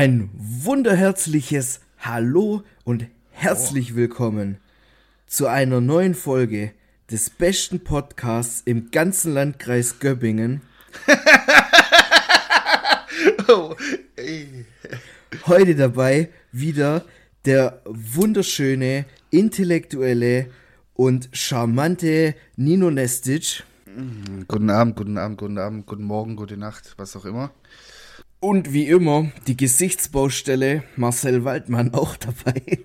Ein wunderherzliches Hallo und herzlich willkommen zu einer neuen Folge des besten Podcasts im ganzen Landkreis Göppingen. Oh. Heute dabei wieder der wunderschöne, intellektuelle und charmante Nino Nestic. Guten Abend, guten Abend, guten Abend, guten Morgen, gute Nacht, was auch immer. Und wie immer die Gesichtsbaustelle Marcel Waldmann auch dabei.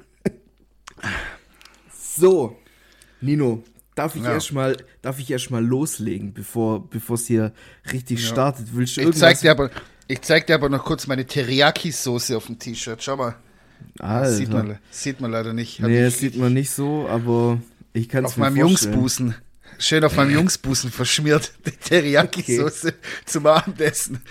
so, Nino, darf ich Ja. erstmal darf ich loslegen, bevor bevor es hier richtig Ja. startet? Willst du Ich zeig, dir aber, ich zeig dir aber noch kurz meine Teriyaki-Soße auf dem T-Shirt. Schau mal. Das sieht, man, sieht man leider nicht. Hab nee, ich das sieht man nicht so, aber ich kann es Auf meinem. Jungsbusen. Schön auf meinem Jungsbusen verschmiert. Die Teriyaki-Soße zum Abendessen.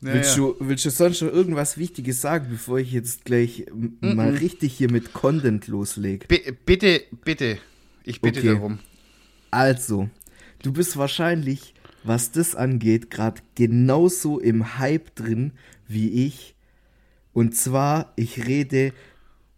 Naja. Willst, du, willst du sonst noch irgendwas Wichtiges sagen, bevor ich jetzt gleich m- mal richtig hier mit Content loslege? Bi- bitte, bitte. Ich bitte Okay. darum. Also, du bist wahrscheinlich, was das angeht, gerade genauso im Hype drin wie ich. Und zwar, ich rede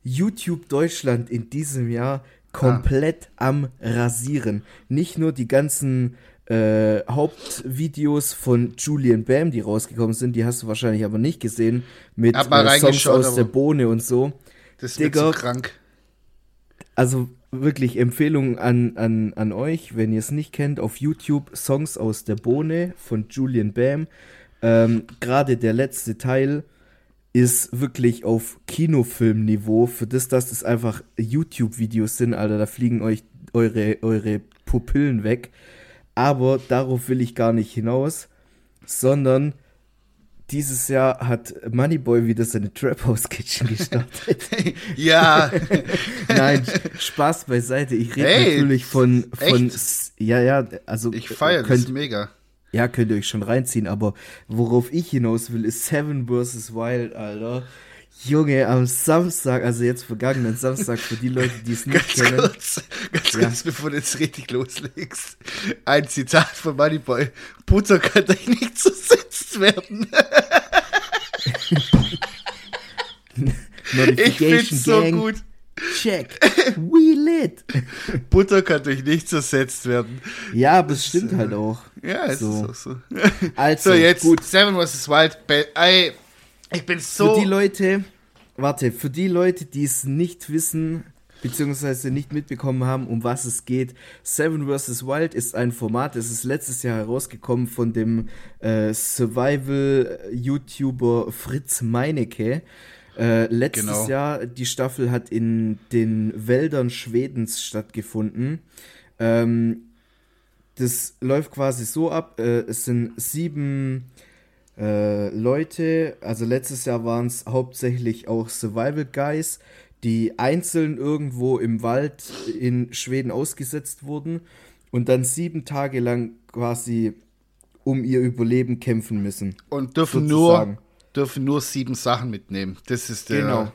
YouTube Deutschland in diesem Jahr komplett am Rasieren. Nicht nur die ganzen äh, Hauptvideos von Julian Bam, die rausgekommen sind, die hast du wahrscheinlich aber nicht gesehen, mit äh, Songs aus der Bohne und so. Das wird Digga. so krank. Also wirklich Empfehlung an, an, an euch, wenn ihr es nicht kennt, auf YouTube Songs aus der Bohne von Julian Bam. Ähm, Gerade der letzte Teil ist wirklich auf Kinofilmniveau. Für das, dass es einfach YouTube-Videos sind, Alter, da fliegen euch eure, eure Pupillen weg. Aber darauf will ich gar nicht hinaus, sondern dieses Jahr hat Moneyboy wieder seine Trap House Kitchen gestartet. ja. Nein, Spaß beiseite. Ich rede Hey, natürlich von, von echt? Ja, ja, also Ich feiere das könnt, mega. Ja, könnt ihr euch schon reinziehen, aber worauf ich hinaus will, ist Seven vs. Wild, Alter. Junge, am Samstag, also jetzt vergangenen Samstag, für die Leute, die es nicht Ganz kennen. kurz, ganz Ja. kurz, bevor du jetzt richtig loslegst. Ein Zitat von Moneyboy. Butter kann euch nicht zersetzt werden. Ich find's so Gang, gut. Check. We lit. Butter kann durch nichts zersetzt werden. Ja, aber es stimmt halt auch. Ja, es So. ist auch so. Also, So, jetzt gut. Seven vs. Wild. Ey, ich bin so. Für die Leute, warte, für die Leute, die es nicht wissen, beziehungsweise nicht mitbekommen haben, um was es geht, Seven vs. Wild ist ein Format, das ist letztes Jahr herausgekommen von dem äh, Survival-YouTuber Fritz Meinecke. Äh, letztes Genau. Jahr, die Staffel hat in den Wäldern Schwedens stattgefunden. Ähm, das läuft quasi so ab, äh, es sind sieben äh, Leute, also letztes Jahr waren es hauptsächlich auch Survival Guys, die einzeln irgendwo im Wald in Schweden ausgesetzt wurden und dann sieben Tage lang quasi um ihr Überleben kämpfen müssen. und dürfen sozusagen. nur, dürfen nur sieben Sachen mitnehmen. Das ist der. Genau.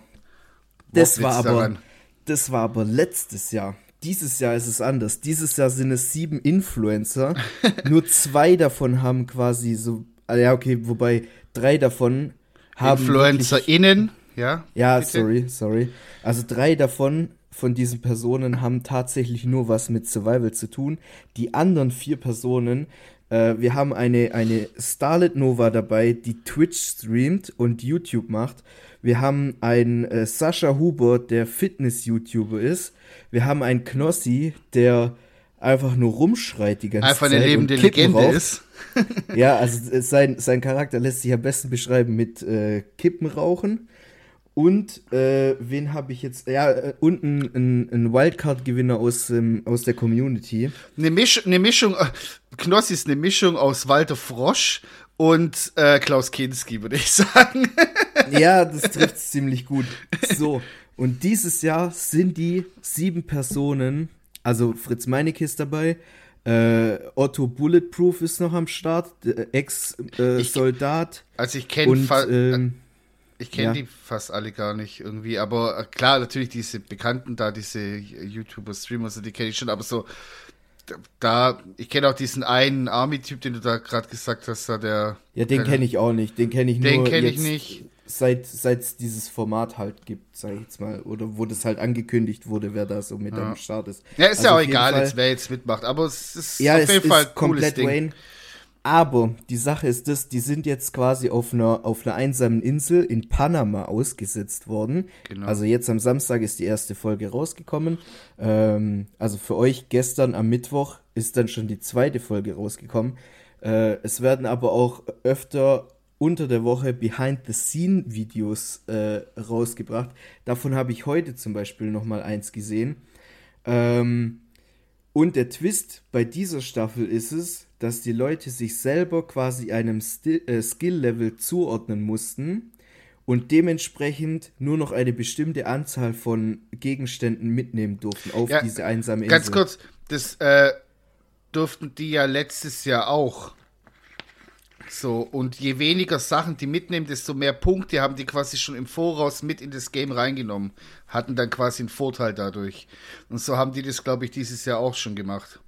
Das war aber, daran. das war aber letztes Jahr. Dieses Jahr ist es anders. Dieses Jahr sind es sieben Influencer. Nur zwei davon haben quasi so, ah, ja okay, wobei drei davon haben InfluencerInnen, ja. Ja, bitte? sorry, sorry. Also drei davon von diesen Personen haben tatsächlich nur was mit Survival zu tun. Die anderen vier Personen, äh, wir haben eine, eine Starlet Nova dabei, die Twitch streamt und YouTube macht. Wir haben einen äh, Sascha Huber, der Fitness-YouTuber ist. Wir haben einen Knossi, der einfach nur rumschreit die ganze Einfach Zeit. eine lebende Legende raucht. ist. Ja, also äh, sein, sein Charakter lässt sich am besten beschreiben mit äh, Kippen rauchen. Und äh, wen habe ich jetzt? Ja, äh, und ein, ein, Wildcard-Gewinner aus, ähm, aus der Community. Eine, Misch, eine Mischung, äh, Knossi ist eine Mischung aus Walter Frosch und äh, Klaus Kinski, würde ich sagen. Ja, das trifft ziemlich gut. So, und dieses Jahr sind die sieben Personen, also Fritz Meinecke ist dabei, äh, Otto Bulletproof ist noch am Start, Ex-Soldat. Also ich kenne ähm, ich kenne ja. die fast alle gar nicht irgendwie, aber äh, klar, natürlich diese Bekannten da, diese YouTuber, Streamer, die kenne ich schon, aber so da, ich kenne auch diesen einen Army-Typ, den du da gerade gesagt hast, da der. Ja, den kenne ich auch nicht. Den kenne ich Den nur kenne ich nicht. seit es dieses Format halt gibt, sag ich jetzt mal, oder wo das halt angekündigt wurde, wer da so mit Ja. am Start ist. Ja, ist Also ja auch egal, Fall- jetzt, wer jetzt mitmacht, aber es ist Ja, auf jeden Fall cooles komplett Ding. Wayne. Aber die Sache ist das, die sind jetzt quasi auf einer, auf einer einsamen Insel in Panama ausgesetzt worden. Genau. Also jetzt am Samstag ist die erste Folge rausgekommen. Ähm, also für euch gestern am Mittwoch ist dann schon die zweite Folge rausgekommen. Äh, es werden aber auch öfter unter der Woche Behind-the-Scene-Videos äh, rausgebracht. Davon habe ich heute zum Beispiel noch mal eins gesehen. Ähm, und der Twist bei dieser Staffel ist es, dass die Leute sich selber quasi einem äh, Skill-Level zuordnen mussten und dementsprechend nur noch eine bestimmte Anzahl von Gegenständen mitnehmen durften auf Ja, diese einsame Insel. Ganz kurz, das äh, durften die ja letztes Jahr auch. So, und je weniger Sachen die mitnehmen, desto mehr Punkte haben die quasi schon im Voraus mit in das Game reingenommen. Hatten dann quasi einen Vorteil dadurch. Und so haben die das, glaube ich, dieses Jahr auch schon gemacht.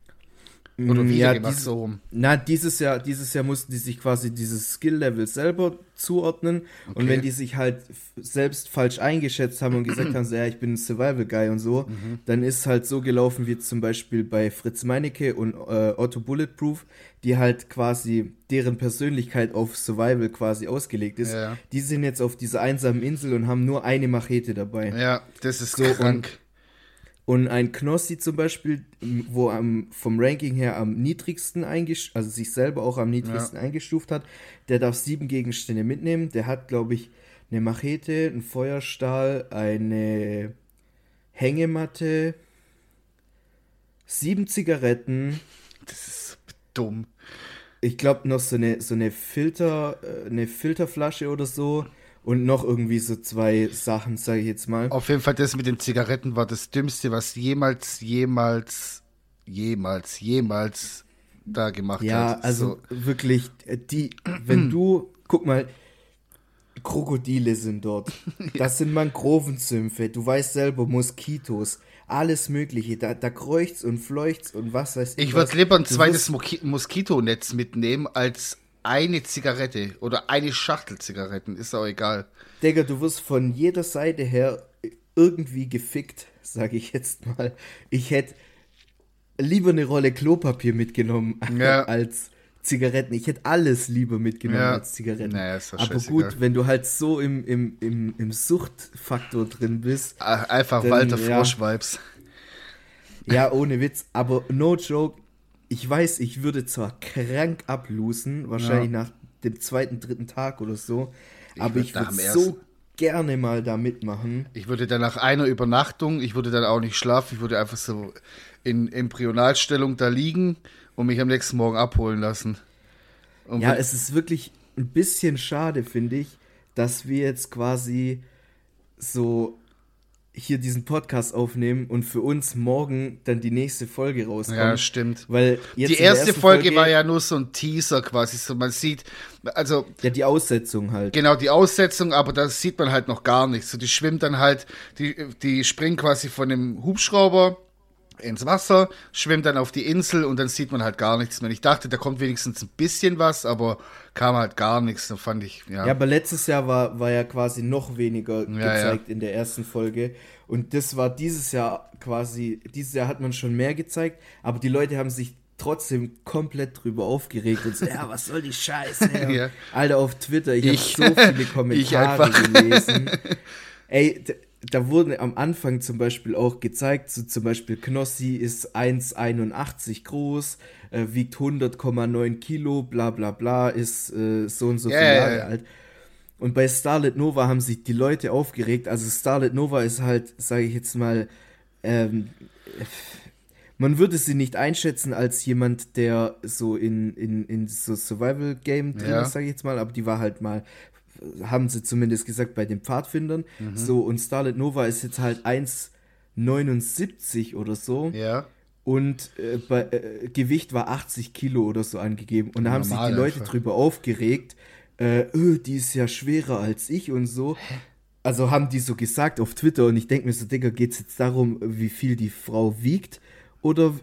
Oder Mm, wieder ja, dies- so rum. Na, dieses Jahr, dieses Jahr mussten die sich quasi dieses Skill-Level selber zuordnen. Und Okay. wenn die sich halt selbst falsch eingeschätzt haben und gesagt haben, so, ja, ich bin ein Survival-Guy und so, Mhm. dann ist halt so gelaufen wie zum Beispiel bei Fritz Meinecke und äh, Otto Bulletproof, die halt quasi deren Persönlichkeit auf Survival quasi ausgelegt ist. Ja. Die sind jetzt auf dieser einsamen Insel und haben nur eine Machete dabei. Ja, das ist So, krank. Und ein Knossi zum Beispiel, wo am, vom Ranking her am niedrigsten eingestuft, also sich selber auch am niedrigsten eingestuft hat, der darf sieben Gegenstände mitnehmen. Der hat, glaube ich, eine Machete, einen Feuerstahl, eine Hängematte, sieben Zigaretten, Das ist dumm. ich glaube noch so eine, so eine Filter, äh, eine Filterflasche oder so und noch irgendwie so zwei Sachen, sage ich jetzt mal. Auf jeden Fall, das mit den Zigaretten war das Dümmste, was jemals, jemals, jemals, jemals da gemacht Ja, hat. also So, wirklich, äh, die, wenn du, guck mal, Krokodile sind dort. Das sind Mangrovensümpfe. Du weißt selber, Moskitos, alles Mögliche. Da, da kreucht's und fleucht's und was weiß ich was. würde lieber ein zweites Moskitonetz mitnehmen als eine Zigarette oder eine Schachtel Zigaretten. Ist auch egal. Digga, du wirst von jeder Seite her irgendwie gefickt, sage ich jetzt mal. Ich hätte lieber eine Rolle Klopapier mitgenommen Ja. als Zigaretten. Ich hätte alles lieber mitgenommen Ja. als Zigaretten. Naja, Aber gut, wenn du halt so im, im, im, im Suchtfaktor drin bist, Einfach Dann, Walter ja. Frosch-Vibes. ja, ohne Witz, aber no joke, ich weiß, ich würde zwar krank ablosen, wahrscheinlich nach dem zweiten, dritten Tag oder so, aber ich würde so gerne mal da mitmachen. Ich würde dann nach einer Übernachtung, ich würde dann auch nicht schlafen, ich würde einfach so in Embryonalstellung da liegen und mich am nächsten Morgen abholen lassen. Und Ja, es ist wirklich ein bisschen schade, finde ich, dass wir jetzt quasi so hier diesen Podcast aufnehmen und für uns morgen dann die nächste Folge rauskommt. ja, stimmt. Weil jetzt Die erste ersten Folge, war ja nur so ein Teaser quasi. So, man sieht, also Ja, die Aussetzung halt. genau die Aussetzung, aber da sieht man halt noch gar nichts. So, die schwimmt dann halt, die, die springt quasi von dem Hubschrauber ins Wasser, schwimmt dann auf die Insel und dann sieht man halt gar nichts mehr. Ich dachte, da kommt wenigstens ein bisschen was, aber kam halt gar nichts. Da fand ich, ja. Ja, aber letztes Jahr war, war ja quasi noch weniger Ja, gezeigt in der ersten Folge. Und das war dieses Jahr quasi, dieses Jahr hat man schon mehr gezeigt, aber die Leute haben sich trotzdem komplett drüber aufgeregt und so, ja, was soll die Scheiße? Ja. Alter, auf Twitter, ich, Ich- habe so viele Kommentare einfach. gelesen. Ey, da wurden am Anfang zum Beispiel auch gezeigt, so zum Beispiel Knossi ist 1,81 groß, äh, wiegt 100,9 Kilo, bla bla bla, ist äh, so und so Ja, viele ja, Jahre ja. alt. Und bei Starlet Nova haben sich die Leute aufgeregt. Also Starlet Nova ist halt, sage ich jetzt mal, ähm, man würde sie nicht einschätzen als jemand, der so in, in, in so Survival-Game drin Ja. ist, sage ich jetzt mal, aber die war halt mal, haben sie zumindest gesagt, bei den Pfadfindern. Mhm. So, und Starlet Nova ist jetzt halt 1,79 oder so. ja. Und äh, bei, äh, Gewicht war 80 Kilo oder so angegeben. Und da haben sich die Leute einfach. drüber aufgeregt, äh, öh, die ist ja schwerer als ich und so. Also haben die so gesagt auf Twitter und ich denke mir so, Digga, geht's jetzt darum, wie viel die Frau wiegt? Oder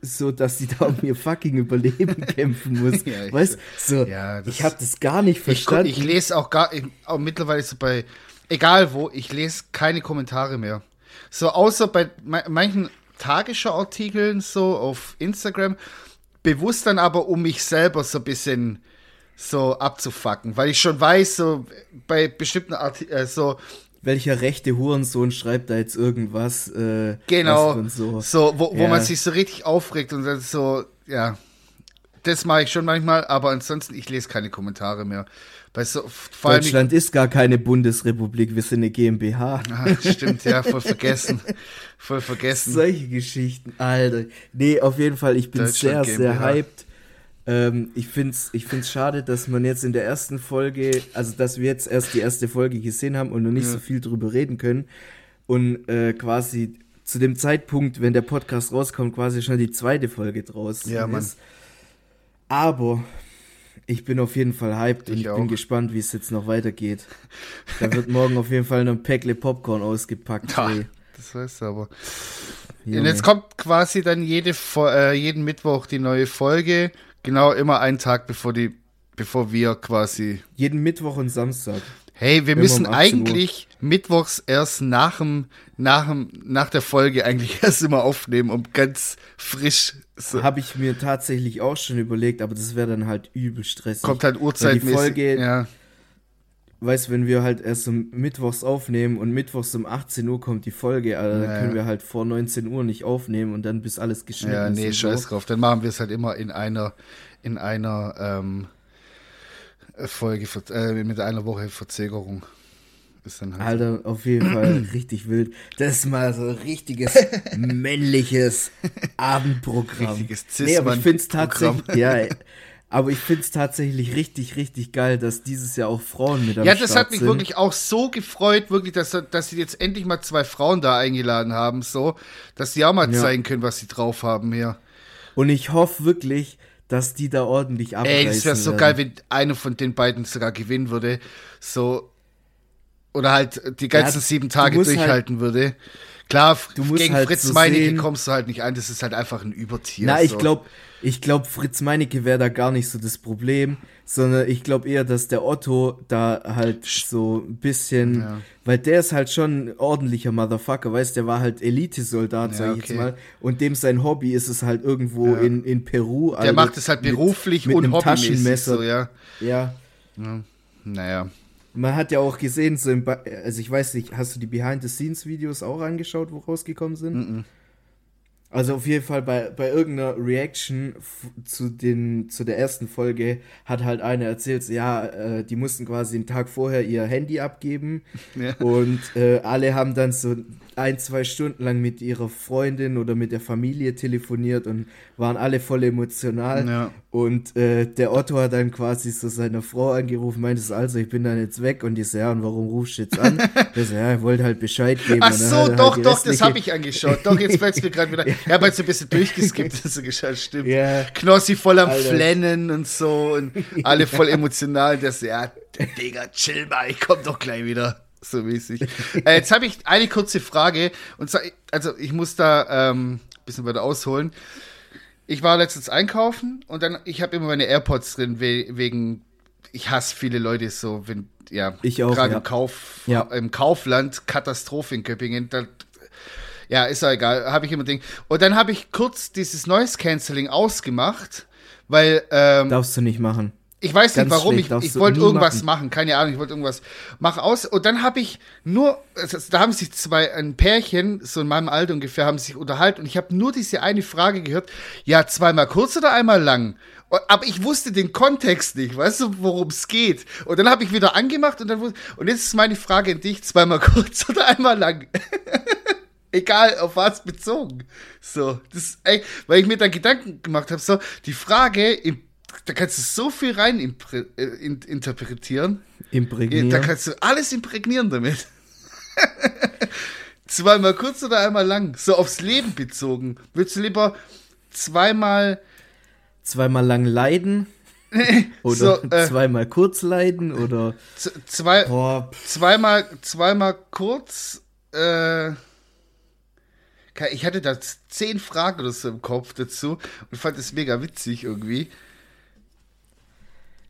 so, dass sie da um ihr fucking Überleben kämpfen muss. Ja, ich, weißt so, ja, ich habe das gar nicht verstanden. Ich, ich lese auch gar, ich, auch mittlerweile so bei, egal wo, ich lese keine Kommentare mehr. So, außer bei manchen Tagesschau-Artikeln so auf Instagram, bewusst dann aber, um mich selber so ein bisschen so abzufacken, weil ich schon weiß, so bei bestimmten Artikeln, äh, so welcher rechte Hurensohn schreibt da jetzt irgendwas. Äh, genau, so, so wo, wo ja. man sich so richtig aufregt und dann so, ja, das mache ich schon manchmal, aber ansonsten, ich lese keine Kommentare mehr. So, Deutschland ist gar keine Bundesrepublik, wir sind eine GmbH. Ah, stimmt, ja, voll vergessen. voll vergessen. Solche Geschichten, Alter. Nee, auf jeden Fall, ich bin sehr, GmbH. sehr hyped. Ähm, ich finde es ich find's schade, dass man jetzt in der ersten Folge, also dass wir jetzt erst die erste Folge gesehen haben und noch nicht ja. so viel drüber reden können. Und äh, quasi zu dem Zeitpunkt, wenn der Podcast rauskommt, quasi schon die zweite Folge draußen ja, ist. Aber ich bin auf jeden Fall hyped ich und ich auch. bin gespannt, wie es jetzt noch weitergeht. Da wird morgen auf jeden Fall noch ein Päckle Popcorn ausgepackt. Ja, das weißt du aber. Junge. Und jetzt kommt quasi dann jede, äh, jeden Mittwoch die neue Folge. Genau, immer einen Tag bevor die, bevor wir quasi. Jeden Mittwoch und Samstag. Hey, wir müssen um eigentlich mittwochs erst nach dem, nach dem, nach der Folge eigentlich erst immer aufnehmen, um ganz frisch. So. Habe ich mir tatsächlich auch schon überlegt, aber das wäre dann halt übel stressig. Kommt halt Uhrzeitmäßig. Die Folge, ja. Weißt wenn wir halt erst um Mittwochs aufnehmen und Mittwochs um 18 Uhr kommt die Folge, also ja, dann können wir halt vor 19 Uhr nicht aufnehmen und dann bis alles geschnitten ja, ist. Ja, nee, scheiß so. drauf. Dann machen wir es halt immer in einer, in einer ähm, Folge, äh, mit einer Woche Verzögerung. Halt Alter, auf jeden Fall richtig wild. Das ist mal so ein richtiges männliches Abendprogramm. Richtiges nee, aber ich finde es tatsächlich, ja, aber ich finde es tatsächlich richtig, richtig geil, dass dieses Jahr auch Frauen mit am Ja, das Start hat mich sind. wirklich auch so gefreut, wirklich, dass, dass sie jetzt endlich mal zwei Frauen da eingeladen haben, so, dass sie auch mal ja. zeigen können, was sie drauf haben hier. Und ich hoffe wirklich, dass die da ordentlich abreißen Ey, das wäre so geil, wenn eine von den beiden sogar gewinnen würde, so, oder halt die ganzen ja, sieben Tage halt durchhalten halt, würde. Klar, du musst gegen halt Fritz so Meinecke kommst du halt nicht ein, das ist halt einfach ein Übertier. Na, ich glaube, ich glaube, Fritz Meinecke wäre da gar nicht so das Problem, sondern ich glaube eher, dass der Otto da halt so ein bisschen, ja. weil der ist halt schon ein ordentlicher Motherfucker, weißt, der war halt Elitesoldat, ja, sag ich okay. jetzt mal, und dem sein Hobby ist es halt irgendwo ja. in, in Peru. Der also macht es halt beruflich mit, mit und Taschenmesser. So, ja. ja. Naja. Man hat ja auch gesehen, so im also ich weiß nicht, hast du die Behind-the-Scenes-Videos auch angeschaut, wo rausgekommen sind? Mm -mm. Also auf jeden Fall bei, bei irgendeiner Reaction zu, den, zu der ersten Folge hat halt einer erzählt, ja, äh, die mussten quasi einen Tag vorher ihr Handy abgeben ja. und äh, alle haben dann so ein, zwei Stunden lang mit ihrer Freundin oder mit der Familie telefoniert und waren alle voll emotional. Ja. Und äh, der Otto hat dann quasi so seine Frau angerufen, meinte so, also ich bin dann jetzt weg und die so, ja, und warum rufst du jetzt an? der so, ja, er wollte halt Bescheid geben. Ach so, doch, halt doch, das habe ich angeschaut. Doch, jetzt fällt es mir gerade wieder. Ja, weil so ein bisschen durchgeskippt, dass so geschaut, stimmt. Ja. Knossi voll am Alter. Flennen und so und alle voll emotional. Der so, ja, Digga, chill mal, ich komm doch gleich wieder so mäßig. äh, jetzt habe ich eine kurze Frage. Und zwar, also ich muss da ähm, ein bisschen weiter ausholen. Ich war letztens einkaufen und dann, ich habe immer meine AirPods drin, we wegen, ich hasse viele Leute so, wenn, ja, ich auch, gerade ja. im, Kauf, ja. im Kaufland, Katastrophe in Köpingen, da, ja, ist ja egal, habe ich immer Ding. Und dann habe ich kurz dieses Noise Cancelling ausgemacht, weil, ähm, Darfst du nicht machen. Ich weiß nicht warum, ich, ich wollte irgendwas machen. machen. keine Ahnung, ich wollte irgendwas machen aus. Und dann habe ich nur, also da haben sich zwei, ein Pärchen, so in meinem Alter ungefähr, haben sich unterhalten und ich habe nur diese eine Frage gehört, ja, zweimal kurz oder einmal lang? Aber ich wusste den Kontext nicht, weißt du, worum es geht. Und dann habe ich wieder angemacht und dann wusste, und jetzt ist meine Frage an dich, zweimal kurz oder einmal lang? Egal, auf was bezogen. So, das, ey, weil ich mir dann Gedanken gemacht habe, so, die Frage im da kannst du so viel rein äh, interpretieren. Imprägnieren. Da kannst du alles imprägnieren damit. zweimal kurz oder einmal lang. So aufs Leben bezogen. Würdest du lieber zweimal. Zweimal lang leiden? oder so, äh, zweimal kurz leiden? Oder. Zwei, Boah. zweimal, zweimal kurz. Äh, Ich hatte da zehn Fragen oder so im Kopf dazu und fand es mega witzig irgendwie.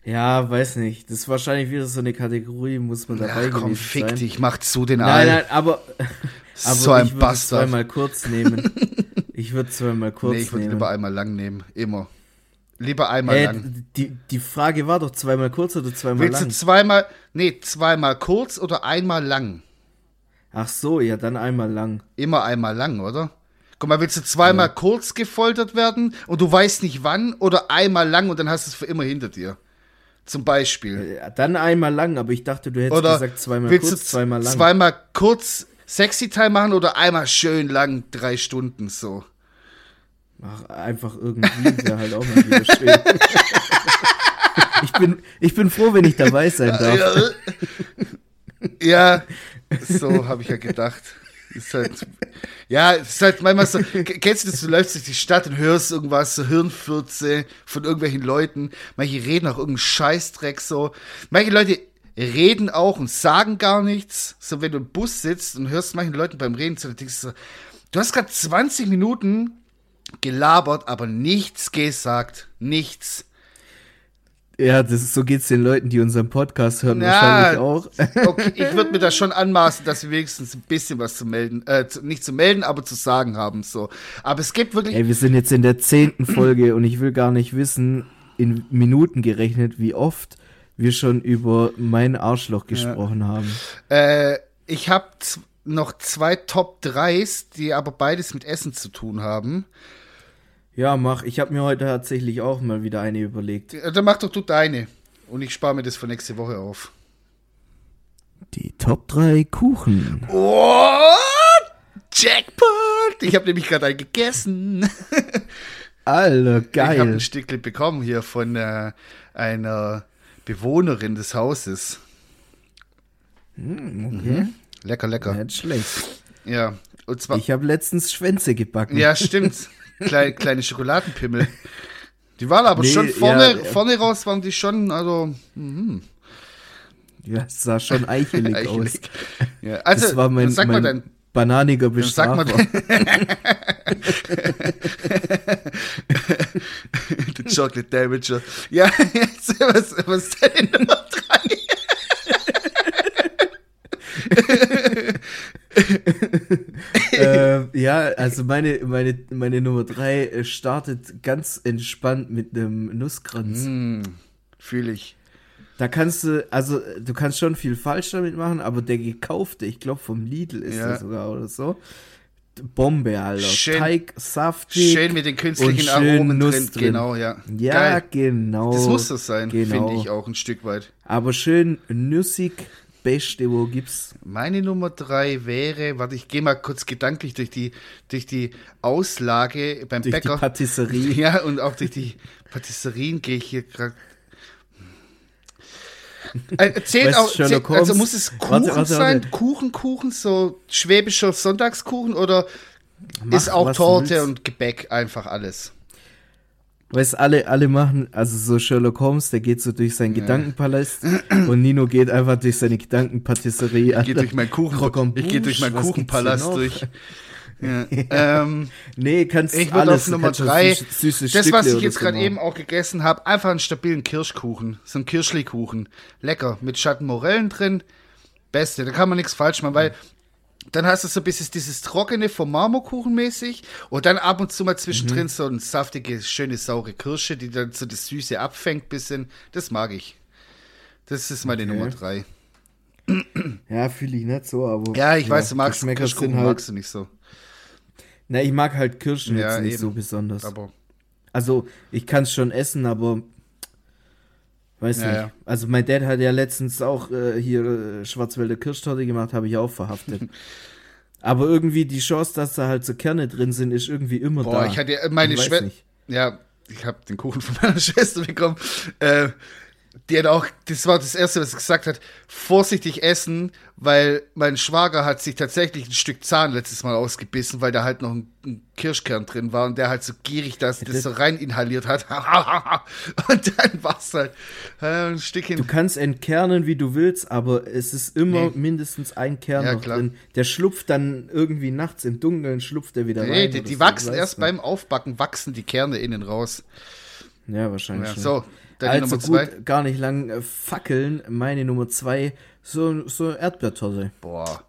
Ja, weiß nicht. Das ist wahrscheinlich wieder so eine Kategorie, muss man dabei Ach, komm, fick sein. dich, mach zu den Nein, nein, aber, aber So ein ich würde Bastard. zweimal kurz nehmen. Ich würde zweimal kurz Nee, ich würde nehmen. lieber einmal lang nehmen. Immer. Lieber einmal Hä, lang. die, die Frage war doch zweimal kurz oder zweimal Willst lang? du zweimal, nee, zweimal kurz oder einmal lang? Ach so, ja, dann einmal lang. Immer einmal lang, oder? Guck mal, willst du zweimal kurz gefoltert werden und du weißt nicht wann oder einmal lang und dann hast du es für immer hinter dir? Zum Beispiel. Ja, Dann einmal lang, aber ich dachte, du hättest Oder gesagt zweimal willst kurz, du zweimal lang. zweimal kurz sexy Teil machen oder einmal schön lang drei Stunden so? Ach, einfach irgendwie wäre halt auch mal wieder schön. ich, bin, ich bin froh, wenn ich dabei sein darf. Ja, so habe ich ja gedacht. Ist halt, ja, es ist halt manchmal so, kennst du das, du läufst durch die Stadt und hörst irgendwas, so Hirnfürze von irgendwelchen Leuten. Manche reden auch irgendeinen Scheißdreck so. Manche Leute reden auch und sagen gar nichts. So, wenn du im Bus sitzt und hörst manchen Leuten beim Reden zu, dann denkst du so, du hast gerade 20 Minuten gelabert, aber nichts gesagt. Nichts. Ja, das so geht's den Leuten, die unseren Podcast hören, Ja. wahrscheinlich auch. Okay, ich würde mir da schon anmaßen, dass wir wenigstens ein bisschen was zu melden, äh, zu, nicht zu melden, aber zu sagen haben, so. Aber es gibt wirklich, Ey, wir sind jetzt in der zehnten Folge und ich will gar nicht wissen, in Minuten gerechnet, wie oft wir schon über mein Arschloch gesprochen haben. äh, ich habe noch zwei Top 3s, die aber beides mit Essen zu tun haben. Ja, mach. Ich habe mir heute tatsächlich auch mal wieder eine überlegt. Äh, Dann mach doch du deine. Und ich spare mir das für nächste Woche auf. Die Top 3 Kuchen. Oh, Jackpot! Ich habe nämlich gerade einen gegessen. Alter, Ich habe ein geil. Stückchen bekommen hier von äh, einer Bewohnerin des Hauses. Okay. Lecker, lecker. Nicht schlecht. Ja, und zwar. Ich habe letztens Schwänze gebacken. Ja, stimmt. Kleine, kleine Schokoladenpimmel. Die waren aber Nee, schon vorne, ja, ja. vorne raus, waren die schon, also. Ja, es sah schon eichelig aus. Eichelig. Ja, also, Das war mein, sag mal mein dann. bananiger Sag mal Bestrafer. The Chocolate Damager. Ja, jetzt, was, was ist deine Nummer drei? äh, ja, also meine, meine, meine Nummer 3 startet ganz entspannt mit einem Nusskranz. Hm, Fühle ich. Da kannst du, also du kannst schon viel falsch damit machen, aber der gekaufte, ich glaube vom Lidl ist Ja. der sogar oder so. Bombe, Alter. Schön- Teig, saftig. Schön mit den künstlichen Aromen drin. drin. Genau, ja. Ja, Geil. genau. Das muss das sein, Genau. finde ich auch ein Stück weit. Aber schön nussig, beste, wo gibt's. Meine Nummer drei wäre, warte, ich gehe mal kurz gedanklich durch die, durch die Auslage beim Durch Bäcker. die Patisserie. Ja, und auch durch die Patisserien gehe ich hier gerade. Äh, zählt Weißt auch, zählt, also muss es Kuchen Warte, warte, sein? warte. Kuchen, Kuchen, so schwäbischer Sonntagskuchen oder Mach, ist auch Torte willst. und Gebäck einfach alles? Weißt alle, alle machen, also so Sherlock Holmes, der geht so durch seinen Gedankenpalast und Nino geht einfach durch seine Gedankenpatisserie. Ich gehe durch meinen Kuchen, ich gehe durch meinen Kuchenpalast durch. Ja. Ähm, Nee, kannst Ich alles. auf Nummer drei, süße, süße das, was ich jetzt so gerade eben auch gegessen habe, einfach einen stabilen Kirschkuchen. So ein Kirschlikuchen. Lecker, mit Schattenmorellen drin. Beste, da kann man nichts falsch machen, weil dann hast du so ein bisschen dieses Trockene vom Marmorkuchen mäßig und dann ab und zu mal zwischendrin so eine saftige, schöne, saure Kirsche, die dann so das Süße abfängt bisschen. Das mag ich. Das ist meine Okay. Nummer drei. Ja, fühle ich nicht so, aber. Ja, ich weiß, du magst Kirschkuchen, halt, magst du nicht so. Na, ich mag halt Kirschen Ja, jetzt nicht eben. so besonders. Aber Also, ich kann es schon essen, aber. Weiß Ja, nicht. ja. Also, mein Dad hat ja letztens auch äh, hier äh, Schwarzwälder Kirschtorte gemacht, habe ich auch verhaftet. aber irgendwie die Chance, dass da halt so Kerne drin sind, ist irgendwie immer Boah, da. ich hatte meine Schwester. Ja, ich habe den Kuchen von meiner Schwester bekommen. Äh, Die hat auch, das war das Erste, was sie gesagt hat, vorsichtig essen, weil mein Schwager hat sich tatsächlich ein Stück Zahn letztes Mal ausgebissen, weil da halt noch ein, ein Kirschkern drin war und der halt so gierig, dass das, das so rein inhaliert hat. und dann war es halt äh, ein Stückchen. Du kannst entkernen, wie du willst, aber es ist immer nee. mindestens ein Kern ja, noch klar. drin. Der schlupft dann irgendwie nachts im Dunkeln, schlupft er wieder nee, rein. Die, die wachsen erst beim Aufbacken, wachsen die Kerne innen raus. Ja, wahrscheinlich. Ja, so, Deine also Nummer gut, gar nicht lang äh, fackeln. Meine Nummer zwei, so, so Erdbeertorte. Boah.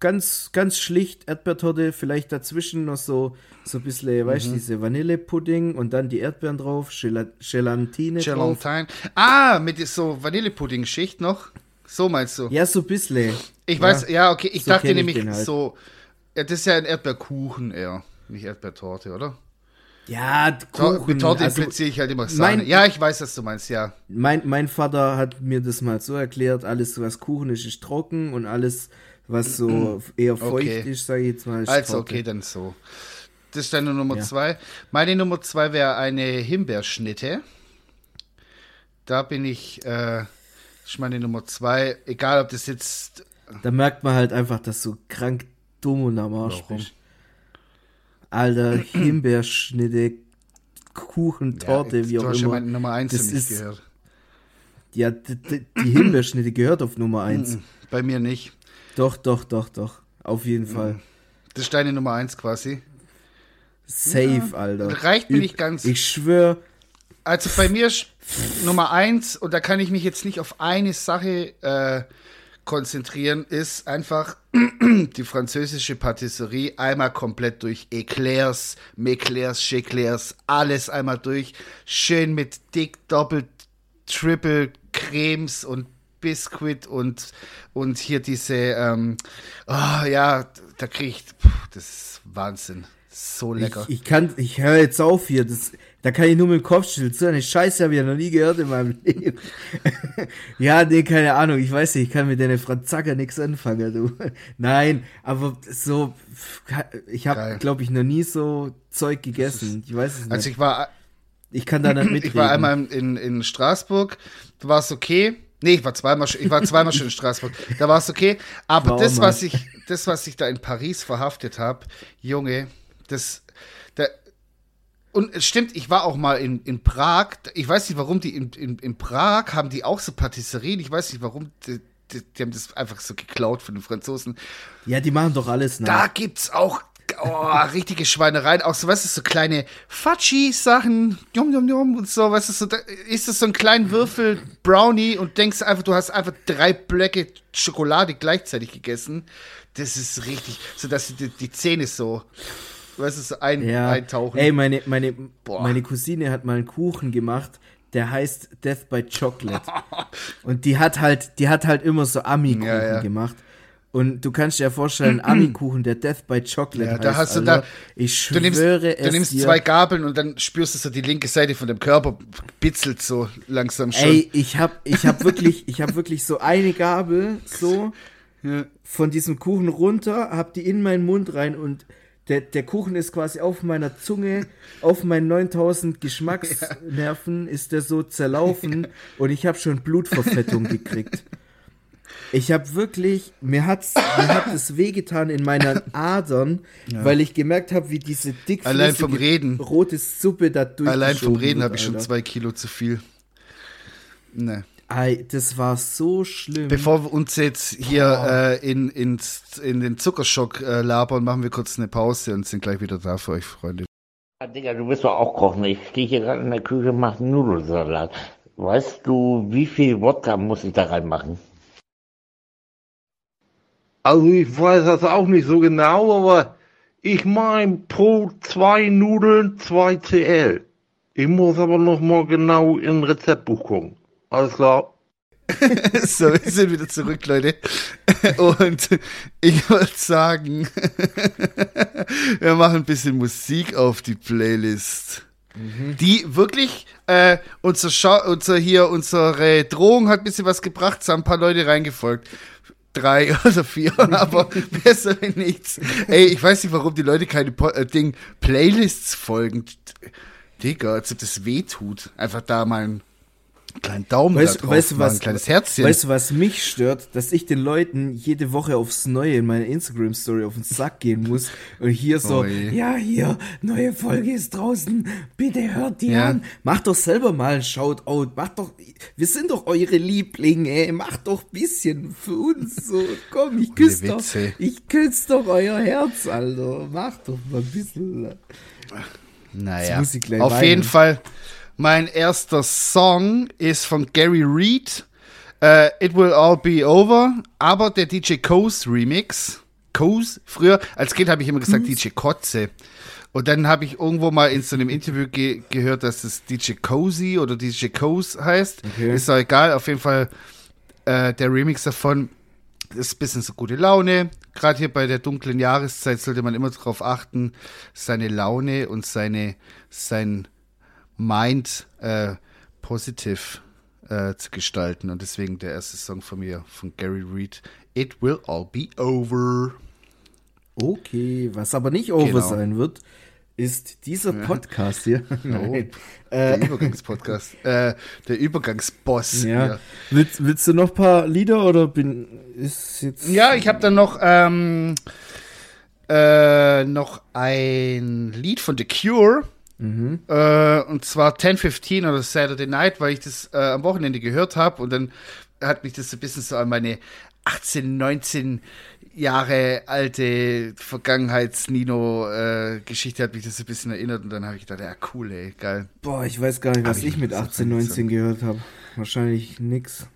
Ganz, ganz schlicht Erdbeertorte, vielleicht dazwischen noch so, so ein bisschen, mhm. weißt du, diese Vanillepudding und dann die Erdbeeren drauf, Gelatine drauf. Ah, mit so Vanillepudding-Schicht noch. So meinst du? Ja, so ein bisschen. Ich weiß, ja, ja okay, ich so dachte nämlich halt. so, ja, das ist ja ein Erdbeerkuchen eher, nicht Erdbeertorte, oder? Ja, Kuchen. Mit Torte also, impliziere ich halt immer Sahne. Mein, ja, ich weiß, was du meinst, ja. Mein, mein Vater hat mir das mal so erklärt, alles, was Kuchen ist, ist trocken und alles, was so eher feucht okay. ist, sage ich jetzt mal, ist Also, Torte. okay, dann so. Das ist deine Nummer ja. zwei. Meine Nummer zwei wäre eine Himbeerschnitte. Da bin ich, äh, das ist meine Nummer zwei. Egal, ob das jetzt... Da merkt man halt einfach, dass du krank dumm und am Arsch bist. Alter, Himbeerschnitte, Kuchen, Torte, ja, wie auch immer. Ja Nummer 1 das ist, gehört. Ja, die, die Himbeerschnitte gehört auf Nummer 1. Bei mir nicht. Doch, doch, doch, doch. Auf jeden Fall. Das ist deine Nummer 1 quasi. Safe, ja, Alter. Reicht mir nicht ganz. Ich schwöre. Also bei mir Nummer 1 und da kann ich mich jetzt nicht auf eine Sache äh, konzentrieren, ist einfach die französische Patisserie einmal komplett durch Eclairs, Meclairs, Checlairs, alles einmal durch. Schön mit dick, doppelt, triple Cremes und Biscuit und, und hier diese, ähm, oh, ja, da kriege ich, das ist Wahnsinn. So lecker. Ich, ich kann, ich höre jetzt auf hier. Das, da kann ich nur mit dem Kopf schütteln. So eine Scheiße habe ich ja noch nie gehört in meinem Leben. ja, nee, keine Ahnung. Ich weiß nicht, ich kann mit deiner Franzacker nichts anfangen, du. Nein, aber so, ich habe, glaube ich, noch nie so Zeug gegessen. Ich weiß es nicht. Also ich war, ich kann da nicht mitreden. Ich war einmal in, in Straßburg. Da war es okay. Nee, ich war zweimal, ich war zweimal schon in Straßburg. Da war es okay. Aber das, was ich, das, was ich da in Paris verhaftet habe, Junge, das, und es stimmt, ich war auch mal in, in Prag. Ich weiß nicht, warum die in, in, in Prag haben die auch so Patisserien. Ich weiß nicht, warum. Die, die, die, haben das einfach so geklaut von den Franzosen. Ja, die machen doch alles nach. Da gibt's auch oh, richtige Schweinereien. Auch so, was ist so kleine Fatschi-Sachen, jum, jum, jum und so. Was ist so, da ist das so ein kleiner Würfel Brownie und denkst einfach, du hast einfach drei Blöcke Schokolade gleichzeitig gegessen. Das ist richtig, so dass die, die Zähne so weißt du, so ein, ja. eintauchen. Ey, meine, meine, meine Cousine hat mal einen Kuchen gemacht, der heißt Death by Chocolate. Und die hat halt, die hat halt immer so Ami-Kuchen ja, ja. gemacht. Und du kannst dir ja vorstellen, Ami-Kuchen, der Death by Chocolate ja, heißt, da hast du Alter, da, ich schwöre du nimmst, es Du nimmst dir, zwei Gabeln und dann spürst du so die linke Seite von dem Körper bitzelt so langsam schon. Ey, ich hab, ich hab wirklich, ich hab wirklich so eine Gabel, so, ja. von diesem Kuchen runter, hab die in meinen Mund rein und der, der Kuchen ist quasi auf meiner Zunge, auf meinen 9000 Geschmacksnerven ja. ist der so zerlaufen ja. und ich habe schon Blutverfettung gekriegt. Ich habe wirklich, mir, hat's, mir hat es wehgetan in meinen Adern, ja. weil ich gemerkt habe, wie diese dickflüssige rote Suppe da durch. Allein vom Reden habe ich schon zwei Kilo zu viel. Ne. Ei, das war so schlimm. Bevor wir uns jetzt hier äh, in, in, in den Zuckerschock äh, labern, machen wir kurz eine Pause und sind gleich wieder da für euch, Freunde. Ja, Digga, du willst doch auch kochen. Ich stehe hier gerade in der Küche und mache Nudelsalat. Weißt du, wie viel Wodka muss ich da reinmachen? Also ich weiß das auch nicht so genau, aber ich meine pro zwei Nudeln 2 CL. Ich muss aber noch mal genau in Rezeptbuch gucken. Alles klar. so, wir sind wieder zurück, Leute. Und ich würde sagen, wir machen ein bisschen Musik auf die Playlist. Mhm. Die wirklich, äh, unser, Scha unser hier, unsere Drohung hat ein bisschen was gebracht, es haben ein paar Leute reingefolgt. Drei oder vier, aber besser nichts. Ey, ich weiß nicht, warum die Leute keine po äh, Ding Playlists folgen. Digga, als ob das weh tut. Einfach da mal ein Kleinen Daumen Weißt, da drauf, weißt, was, ein kleines Herzchen. weißt du, was mich stört? Dass ich den Leuten jede Woche aufs Neue in meiner Instagram-Story auf den Sack gehen muss. Und hier so, Ui. ja, hier, neue Folge ist draußen, bitte hört die Ja. an. Macht doch selber mal ein Shoutout. Macht doch, wir sind doch eure Lieblinge. Macht doch ein bisschen für uns so. Komm, ich küsse doch, ich küsse doch euer Herz, Alter. Macht doch mal ein bisschen. Naja, auf weinen. jeden Fall, mein erster Song ist von Gary Reed. Äh, It Will All Be Over, aber der DJ Coase Remix. Coase, früher, als Kind habe ich immer gesagt DJ Kotze. Und dann habe ich irgendwo mal in so einem Interview ge gehört, dass es DJ Cozy oder DJ Coase heißt. Okay. Ist doch egal, auf jeden Fall äh, der Remix davon ist ein bisschen so gute Laune. Gerade hier bei der dunklen Jahreszeit sollte man immer darauf achten, seine Laune und seine, sein Mind äh, positiv äh, zu gestalten. Und deswegen der erste Song von mir, von Gary Reed, It Will All Be Over. Okay, was aber nicht over Genau. sein wird, ist dieser Podcast hier. Nein. Der Übergangspodcast, äh, der Übergangsboss. Ja. hier. Willst, willst du noch ein paar Lieder oder bin ist jetzt Ja, ich habe dann noch ähm, äh, noch ein Lied von The Cure. Äh, und zwar 1015 oder Saturday Night, weil ich das äh, am Wochenende gehört habe und dann hat mich das so ein bisschen so an meine 18, 19 Jahre alte Vergangenheits-Nino-Geschichte hat mich das ein bisschen erinnert und dann habe ich gedacht, ja cool, ey, geil. Boah, ich weiß gar nicht, was Hab ich, ich mit so 18, vergessen. 19 gehört habe. Wahrscheinlich nix.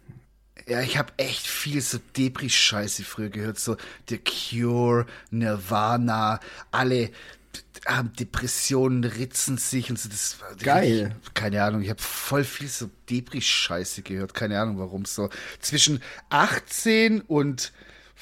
Ja, ich habe echt viel so Depri-Scheiße früher gehört, so The Cure, Nirvana, alle haben Depressionen, ritzen sich und so. Das Geil. Ich, keine Ahnung, ich habe voll viel so Depri-Scheiße gehört, keine Ahnung warum so. Zwischen 18 und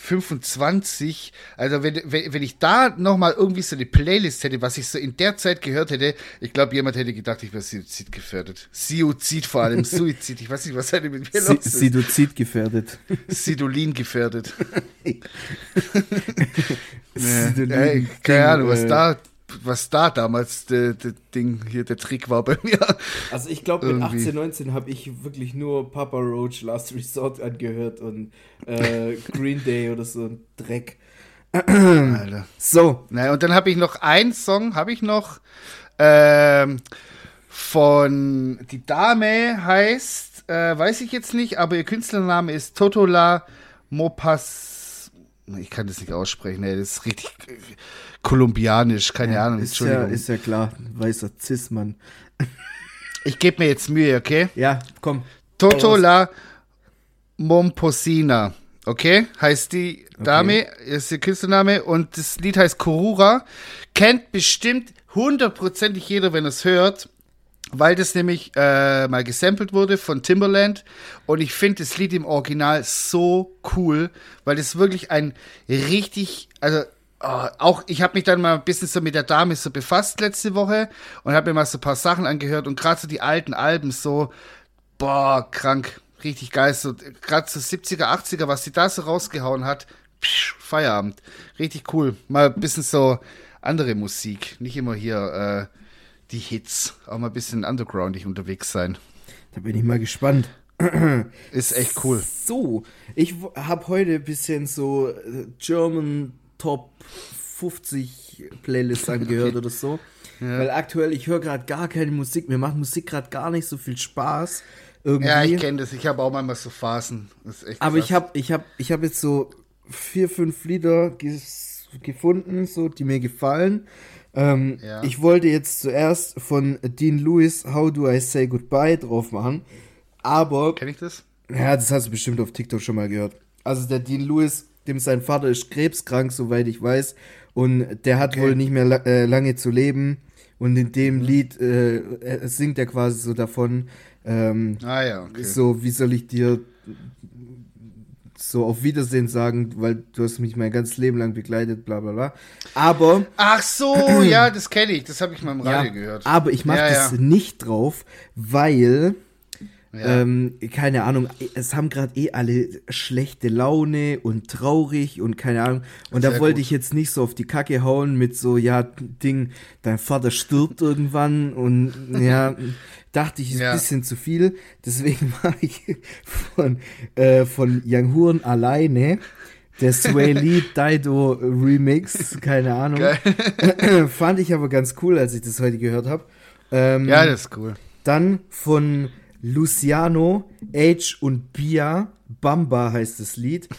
25, also wenn, wenn, wenn ich da nochmal irgendwie so eine Playlist hätte, was ich so in der Zeit gehört hätte, ich glaube, jemand hätte gedacht, ich wäre Suizid gefährdet. Suizid vor allem, Suizid, ich weiß nicht, was hätte mit mir los ist. Sidozid gefährdet. Sidolin gefährdet. Sidolin- Ey, keine Ahnung, was äh, da, was da damals der, der Ding hier, der Trick war bei mir. Also ich glaube, mit Irgendwie. 18, 19 habe ich wirklich nur Papa Roach Last Resort angehört und äh, Green Day oder so ein Dreck. Alter. So, Naja, und dann habe ich noch einen Song, habe ich noch, ähm, von, die Dame heißt, äh, weiß ich jetzt nicht, aber ihr Künstlername ist Totola Mopas, ich kann das nicht aussprechen, ey, das ist richtig äh, kolumbianisch, keine Ahnung, ist ja, Entschuldigung. ist ja klar, weißer Cis-Mann. ich gebe mir jetzt Mühe, okay? Ja, komm. Toto la Momposina. Okay, heißt die Dame, ist ihr Künstlername und das Lied heißt Kurura. Kennt bestimmt hundertprozentig jeder, wenn es hört, weil das nämlich äh, mal gesampelt wurde von Timberland und ich finde das Lied im Original so cool, weil das wirklich ein richtig, also oh, auch ich habe mich dann mal ein bisschen so mit der Dame so befasst letzte Woche und habe mir mal so ein paar Sachen angehört und gerade so die alten Alben so boah, krank, richtig geil. So, gerade so 70er, 80er, was sie da so rausgehauen hat, psch, Feierabend. Richtig cool. Mal ein bisschen so andere Musik. Nicht immer hier äh, die Hits. Auch mal ein bisschen undergroundig unterwegs sein. Da bin ich mal gespannt. Ist echt cool. So, ich habe heute ein bisschen so äh, German Top 50 Playlists angehört oder so. Weil aktuell, ich höre gerade gar keine Musik. Mir macht Musik gerade gar nicht so viel Spaß. Irgendwie. Ja, ich kenne das. Ich habe auch manchmal so Phasen. Das ist echt Aber krass. ich habe ich hab, ich hab jetzt so vier, fünf Lieder ges gefunden, so, die mir gefallen. Ähm, Ja. Ich wollte jetzt zuerst von Dean Lewis How Do I Say Goodbye drauf machen. Aber Kenn ich das? ja, das hast du bestimmt auf TikTok schon mal gehört. Also der Dean Lewis, dem sein Vater ist krebskrank, soweit ich weiß. Und der hat Okay. wohl nicht mehr la äh, lange zu leben. Und in dem Lied äh, singt er quasi so davon, ähm, Ah ja, okay. so, wie soll ich dir so auf Wiedersehen sagen, weil du hast mich mein ganzes Leben lang begleitet, bla bla bla. Aber, Ach so, ja, das kenne ich. Das habe ich mal im Radio ja, gehört. aber ich mache Ja, das ja. nicht drauf, weil Ja. Ähm, keine Ahnung, es haben gerade eh alle schlechte Laune und traurig und keine Ahnung. Und da Sehr wollte gut. ich jetzt nicht so auf die Kacke hauen mit so, ja, Ding, dein Vater stirbt irgendwann und ja, dachte ich, ist Ja. ein bisschen zu viel. Deswegen war ich von, äh, von Young Horn alleine. Der Sway Lee Dido Remix, keine Ahnung. Fand ich aber ganz cool, als ich das heute gehört habe. Ähm, Ja, das ist cool. dann von Luciano, Age und Bia, Bamba heißt das Lied.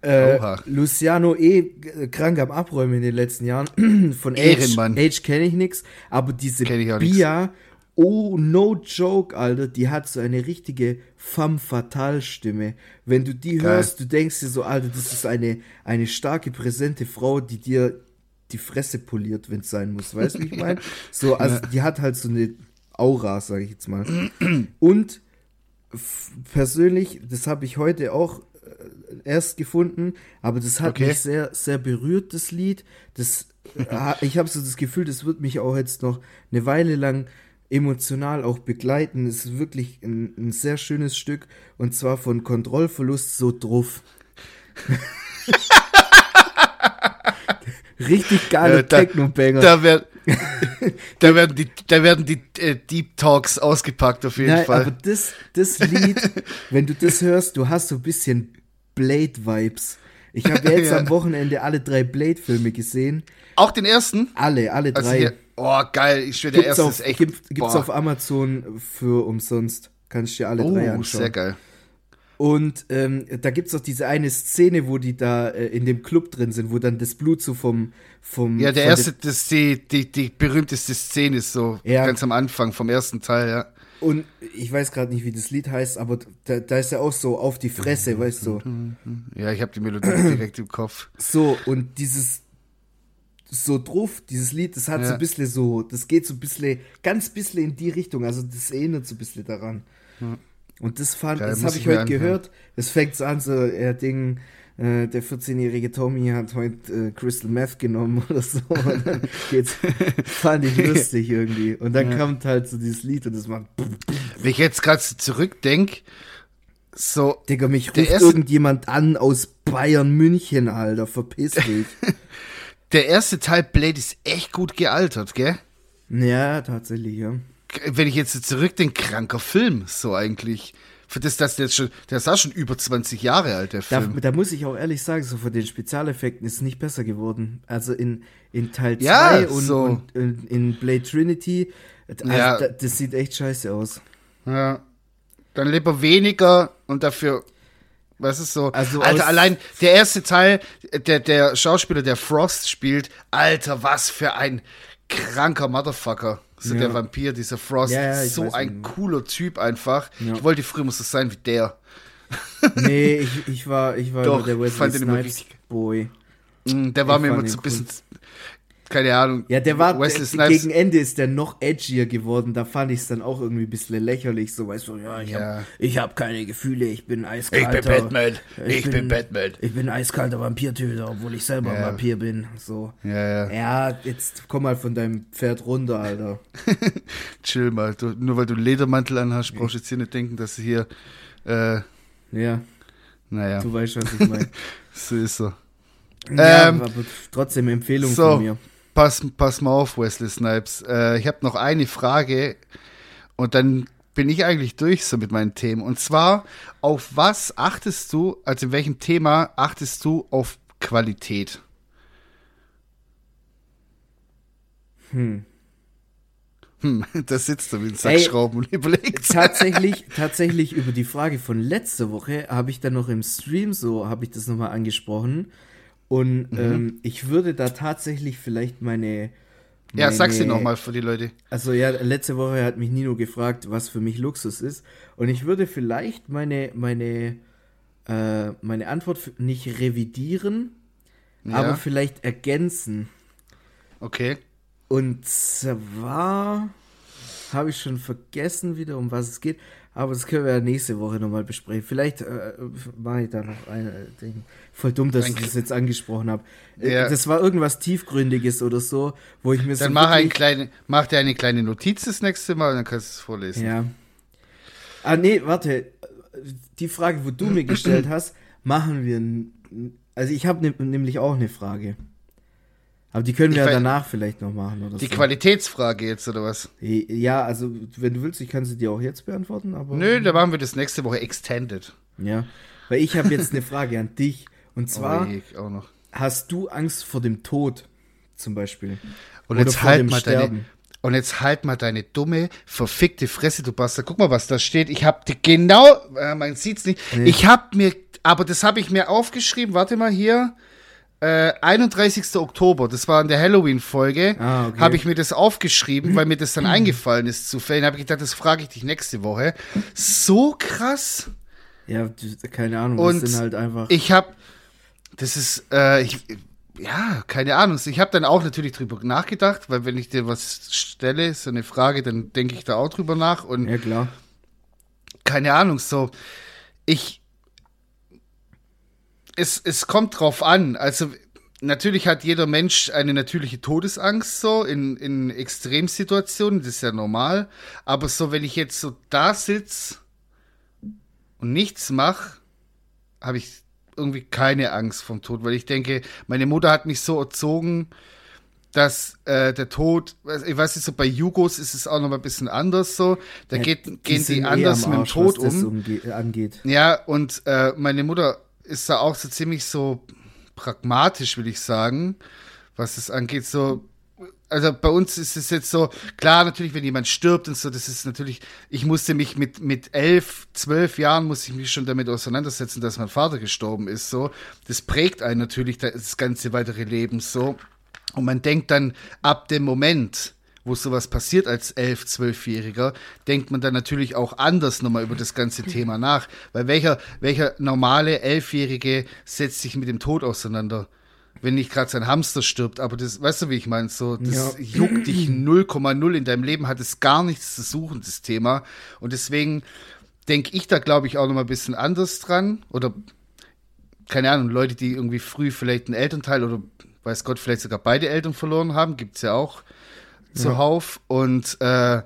Äh. Luciano eh g- krank am Abräumen in den letzten Jahren. Von Age, Ehrenmann. Age kenne ich nix, aber diese auch nix. Bia, oh no joke, Alter, die hat so eine richtige femme fatale Stimme. Wenn du die Geil. hörst, du denkst dir so, Alter, das ist eine, eine starke, präsente Frau, die dir die Fresse poliert, wenn es sein muss. Weißt du, wie ich meine? So, also die hat halt so eine Aura, sage ich jetzt mal. Und persönlich, das habe ich heute auch äh, erst gefunden, aber das hat Okay. mich sehr, sehr berührt, das Lied. Das, äh, ich habe so das Gefühl, das wird mich auch jetzt noch eine Weile lang emotional auch begleiten. Es ist wirklich ein, ein sehr schönes Stück und zwar von Kontrollverlust so drauf. Richtig geile Äh, da- Techno-Banger. Da, werd, da werden die, da werden die äh, Deep Talks ausgepackt auf jeden Nein, Fall. aber das, das Lied, wenn du das hörst, du hast so ein bisschen Blade-Vibes. Ich habe jetzt Ja. am Wochenende alle drei Blade-Filme gesehen. Auch den ersten? Alle, alle Also drei. hier, oh geil, ich schwöre, der gibt's erste auf, ist echt. gibt, gibt's boah. auf Amazon für umsonst. Kannst du dir alle drei Oh, anschauen. sehr geil. Und ähm, da gibt's auch diese eine Szene, wo die da äh, in dem Club drin sind, wo dann das Blut so vom. vom Ja, der erste, das die, die, die berühmteste Szene ist so Ja. ganz am Anfang vom ersten Teil, ja. Und ich weiß gerade nicht, wie das Lied heißt, aber da, da ist ja auch so auf die Fresse, weißt du. Ja, ich habe die Melodie direkt im Kopf. So, und dieses so drauf, dieses Lied, das hat so Ja. ein bisschen so, das geht so ein bisschen, ganz bisschen in die Richtung, also das erinnert so ein bisschen daran. Und das fand, Geil, das habe ich heute anhören. gehört. Es fängt an, so, er Ding, äh, der 14-jährige Tommy hat heute äh, Crystal Meth genommen oder so. Und dann geht's, fand ich lustig irgendwie. Und dann kommt halt so dieses Lied und das macht, Wenn ich jetzt gerade so zurückdenk, so, Digga, mich Der ruft erste- irgendjemand an aus Bayern München, Alter, verpiss dich. der erste Teil Blade ist echt gut gealtert, gell? ja, tatsächlich, ja. Wenn ich jetzt zurückdenke, kranker Film, so eigentlich. Für das, der jetzt schon, der ist auch schon über 20 Jahre alt, der Da, Film. da muss ich auch ehrlich sagen, so von den Spezialeffekten ist es nicht besser geworden. Also in, in Teil 2 Ja, und, so. und in, in Blade Trinity, also Ja. da, das sieht echt scheiße aus. Ja. Dann lieber weniger und dafür, was ist so? Also Alter, allein der erste Teil, der, der Schauspieler, der Frost spielt, Alter, was für ein kranker Motherfucker. So Ja. der Vampir, dieser Frost. Ja, so ein cooler Typ einfach. Ich wollte früher immer so sein wie der. Nee, ich, ich war, ich war Doch, der Wesley fand den immer Snipes richtig- Boy. Mm, Der war Ich mir immer so ein bisschen, keine Ahnung. Ja, der war, Wesley der, Snipes. gegen Ende ist der noch edgier geworden. Da fand ich es dann auch irgendwie ein bisschen lächerlich. So, weißt du, ja, ich Ja. hab ich hab keine Gefühle, ich bin eiskalter. Batman. Ich bin Batman. Ich bin eiskalter Vampirtöter, obwohl ich selber ein Ja. Vampir bin. So. Ja, ja. Ja, jetzt komm mal von deinem Pferd runter, Alter. Chill mal. Du, nur weil du einen Ledermantel anhast, brauchst du jetzt hier nicht denken, dass du hier, äh, Ja, naja, du weißt, was ich meine. so ist er. ja, Ähm, aber trotzdem Empfehlung so. von mir. Pass, pass mal auf, Wesley Snipes. Äh, ich habe noch eine Frage und dann bin ich eigentlich durch so mit meinen Themen. Und zwar, auf was achtest du, also in welchem Thema achtest du auf Qualität? Hm. Hm, da sitzt du wie ein Sack Ey, Schrauben und überlegst. tatsächlich, tatsächlich über die Frage von letzter Woche habe ich dann noch im Stream so, habe ich das nochmal angesprochen. Und Mhm. ähm, ich würde da tatsächlich vielleicht meine. Ja, meine, sag's dir nochmal für die Leute. Also ja, letzte Woche hat mich Nino gefragt, was für mich Luxus ist. Und ich würde vielleicht meine, meine, äh, meine Antwort nicht revidieren, Ja, aber vielleicht ergänzen. okay. Und zwar habe ich schon vergessen wieder, um was es geht. Aber das können wir ja nächste Woche nochmal besprechen. Vielleicht äh, mache ich da noch ein äh, Ding. Voll dumm, dass ich das jetzt angesprochen habe. Ja. Das war irgendwas Tiefgründiges oder so, wo ich mir so. Dann mach, ein kleine, mach dir eine kleine Notiz das nächste Mal und dann kannst du es vorlesen. Ja. Ah, nee, warte. Die Frage, wo du mir gestellt hast, machen wir. Also, ich habe ne, nämlich auch eine Frage. Aber die können wir ja danach vielleicht noch machen. Oder Die so. Qualitätsfrage jetzt, oder was? Ja, also, wenn du willst, ich kann sie dir auch jetzt beantworten, aber. Nö, da machen wir das nächste Woche extended. Ja. Weil ich habe jetzt eine Frage an dich. Und zwar, Oh auch noch. hast du Angst vor dem Tod? Zum Beispiel. Und Oder jetzt halt mal deine, Sterben. und jetzt halt mal deine dumme, verfickte Fresse, du Bastard. Guck mal, was da steht. Ich hab die genau, äh, man sieht's nicht. Ich hab mir, aber das habe ich mir aufgeschrieben. Warte mal hier. Äh, 31. Oktober, das war in der Halloween-Folge, Ah, okay. habe ich mir das aufgeschrieben, weil mir das dann eingefallen ist zufällig. habe ich gedacht, das frage ich dich nächste Woche. So krass. Ja, keine Ahnung. Und das sind halt einfach. Ich habe, das ist, äh, ich, ja, keine Ahnung. Ich habe dann auch natürlich drüber nachgedacht, weil wenn ich dir was stelle, so eine Frage, dann denke ich da auch drüber nach und ja, klar. keine Ahnung, so, ich, es, es kommt drauf an, also, Natürlich hat jeder Mensch eine natürliche Todesangst so in, in Extremsituationen, das ist ja normal. Aber so, wenn ich jetzt so da sitze und nichts mache, habe ich irgendwie keine Angst vom Tod, weil ich denke, meine Mutter hat mich so erzogen, dass äh, der Tod, ich weiß nicht, so bei Jugos ist es auch noch mal ein bisschen anders so. Da Ja, geht, gehen die, sind eh anders am mit dem Tod was das um. umge- angeht. Ja, und äh, meine Mutter ist da auch so ziemlich so pragmatisch, will ich sagen, was es angeht. So, also bei uns ist es jetzt so, klar, natürlich, wenn jemand stirbt und so, das ist natürlich, ich musste mich mit, mit elf, zwölf Jahren musste ich mich schon damit auseinandersetzen, dass mein Vater gestorben ist, so. Das prägt einen natürlich das ganze weitere Leben, so. Und man denkt dann ab dem Moment, wo sowas passiert als elf, zwölfjähriger, denkt man dann natürlich auch anders nochmal über das ganze Thema nach. Weil welcher, welcher normale Elfjährige setzt sich mit dem Tod auseinander? Wenn nicht gerade sein Hamster stirbt, aber das, weißt du, wie ich meine? So, das Ja. juckt dich 0,0 in deinem Leben, hat es gar nichts zu suchen, das Thema. Und deswegen denke ich da, glaube ich, auch nochmal ein bisschen anders dran. Oder, keine Ahnung, Leute, die irgendwie früh vielleicht einen Elternteil oder weiß Gott, vielleicht sogar beide Eltern verloren haben, gibt's ja auch zuhauf. Und äh,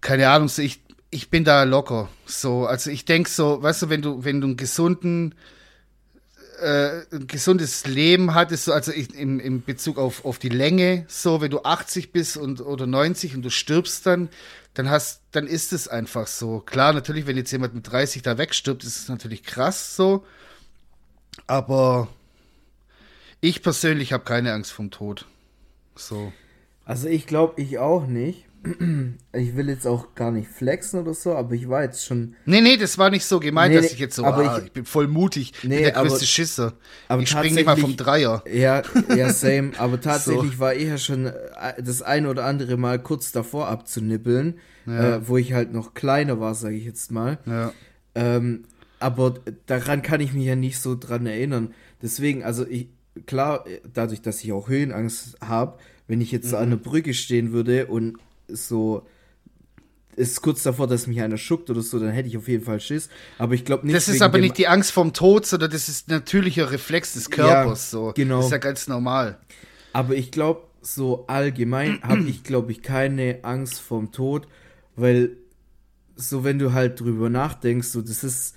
keine Ahnung, ich, ich bin da locker. So, also ich denk so, weißt du, wenn du, wenn du einen gesunden, äh, ein gesundes Leben hattest, so, also ich, im, im Bezug auf, auf die Länge, so, wenn du 80 bist und oder 90 und du stirbst dann, dann hast, dann ist es einfach so. Klar, natürlich, wenn jetzt jemand mit 30 da wegstirbt, ist es natürlich krass so. Aber ich persönlich habe keine Angst vom Tod. So. Also ich glaube, ich auch nicht. Ich will jetzt auch gar nicht flexen oder so, aber ich war jetzt schon. Nee, nee, das war nicht so gemeint, Nee, dass ich jetzt so, aber ah, ich- ich, bin voll mutig, Nee, bin der aber- größte Schisser. aber ich spring nicht mal vom Dreier. Ja, ja, same. Aber tatsächlich war ich ja schon äh, das ein oder andere Mal kurz davor abzunippeln, äh, wo ich halt noch kleiner war, sage ich jetzt mal. Ja. Ähm, aber daran kann ich mich ja nicht so dran erinnern. Deswegen, also ich, klar, dadurch, dass ich auch Höhenangst habe, wenn ich jetzt so an einer Brücke stehen würde und so ist kurz davor, dass mich einer schuckt oder so, dann hätte ich auf jeden Fall Schiss. Aber ich glaube nicht. Das ist aber nicht die Angst vom Tod, sondern das ist natürlicher Reflex des Körpers. so. genau. Das ist ja ganz normal. Aber ich glaube, so allgemein habe ich, glaube ich, keine Angst vorm Tod, weil so, wenn du halt drüber nachdenkst, so, das ist